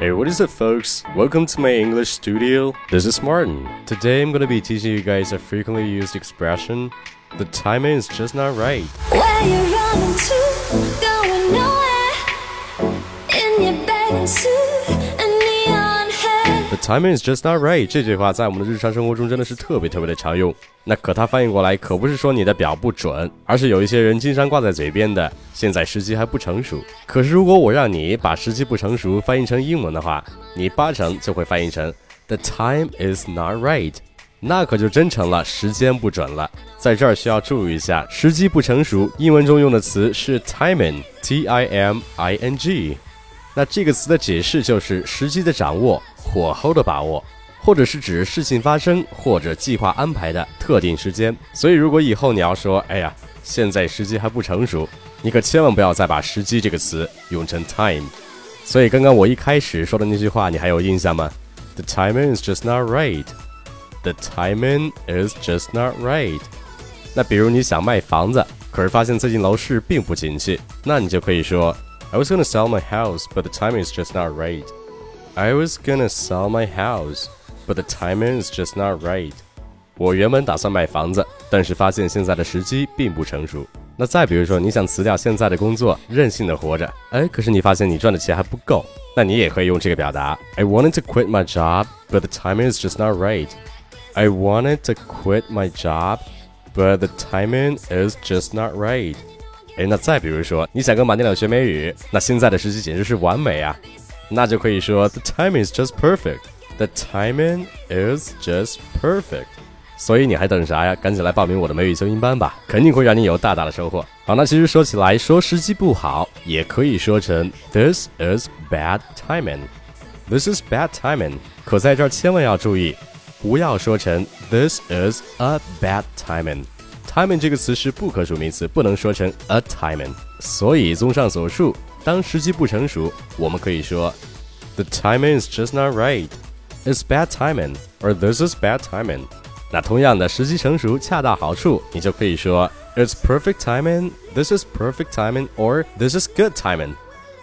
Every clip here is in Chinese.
Hey, what is it, folks? Welcome to my English studio. This is Martin. Today I'm to be teaching you guys a frequently used expression. The timing is just not right. Where you running to? Going nowhere. In your bathing suit timing is just not right. 这句话在我们的日常生活中真的是特别特别的常用。那可它翻译过来可不是说你的表不准，而是有一些人经常挂在嘴边的“现在时机还不成熟”。可是如果我让你把“时机不成熟”翻译成英文的话，你八成就会翻译成 “The time is not right”。那可就真成了时间不准了。在这儿需要注意一下，时机不成熟，英文中用的词是 timing，t i m i n g。那这个词的解释就是时机的掌握，火候的把握，或者是指事情发生或者计划安排的特定时间。所以，如果以后你要说，哎呀，现在时机还不成熟，你可千万不要再把时机这个词用成 time。所以，刚刚我一开始说的那句话，你还有印象吗？The timing is just not right. The timing is just not right. 那比如你想卖房子，可是发现最近楼市并不景气，那你就可以说 I was gonna sell my house, but the timing is just not right. I was gonna sell my house, but the timing is just not right. 我原本打算买房子，但是发现现在的时机并不成熟。那再比如说，你想辞掉现在的工作，任性的活着，哎，可是你发现你赚的钱还不够，那你也可以用这个表达：I wanted to quit my job, but the timing is just not right. I wanted to quit my job, but the timing is just not right. 哎，那再比如说，你想跟马丁鸟学美语，那现在的时机简直是完美啊，那就可以说 The timing is just perfect. The timing is just perfect. 所以你还等啥呀？赶紧来报名我的美语修音班吧，肯定会让你有大大的收获。好，那其实说起来，说时机不好，也可以说成 This is bad timing. This is bad timing. 可在这儿千万要注意。不要说成 This is a bad timing。timing 这个词是不可数名词，不能说成 a timing。所以综上所述，当时机不成熟，我们可以说 The timing is just not right. It's bad timing, or this is bad timing. 那同样的，时机成熟，恰到好处，你就可以说 It's perfect timing. This is perfect timing, or this is good timing.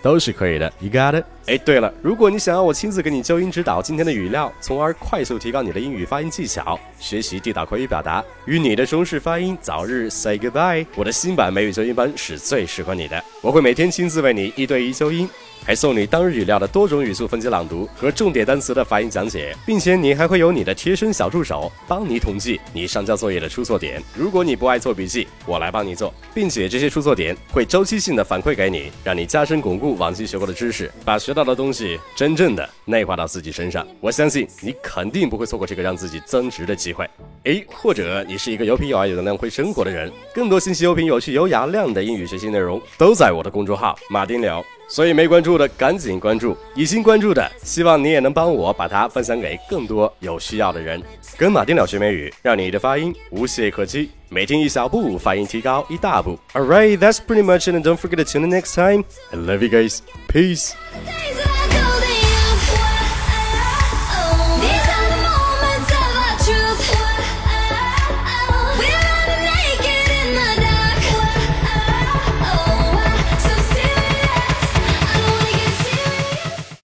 都是可以的，You got it？ 哎，对了，如果你想要我亲自给你纠音指导今天的语料，从而快速提高你的英语发音技巧，学习地道口语表达，与你的中式发音早日 say goodbye，我的新版美语纠音班是最适合你的。我会每天亲自为你一对一纠音，还送你当日语料的多种语速分级朗读和重点单词的发音讲解，并且你还会有你的贴身小助手帮你统计你上交作业的出错点。如果你不爱做笔记，我来帮你做，并且这些出错点会周期性的反馈给你，让你加深巩固往期学过的知识，把学到的东西真正的内化到自己身上。我相信你肯定不会错过这个让自己增值的机会。诶，或者你是一个有品有爱、有能量、会生活的人，更多信息、有品、有趣、有雅量的英语学习内容都在我的公众号马丁聊。所以没关注的赶紧关注，已经关注的，希望你也能帮我把它分享给更多有需要的人。跟马丁聊学美语，让你的发音无懈可击，每天一小步，发音提高一大步。All right, that's pretty much it, and don't forget to tune in next time. I love you guys. Peace.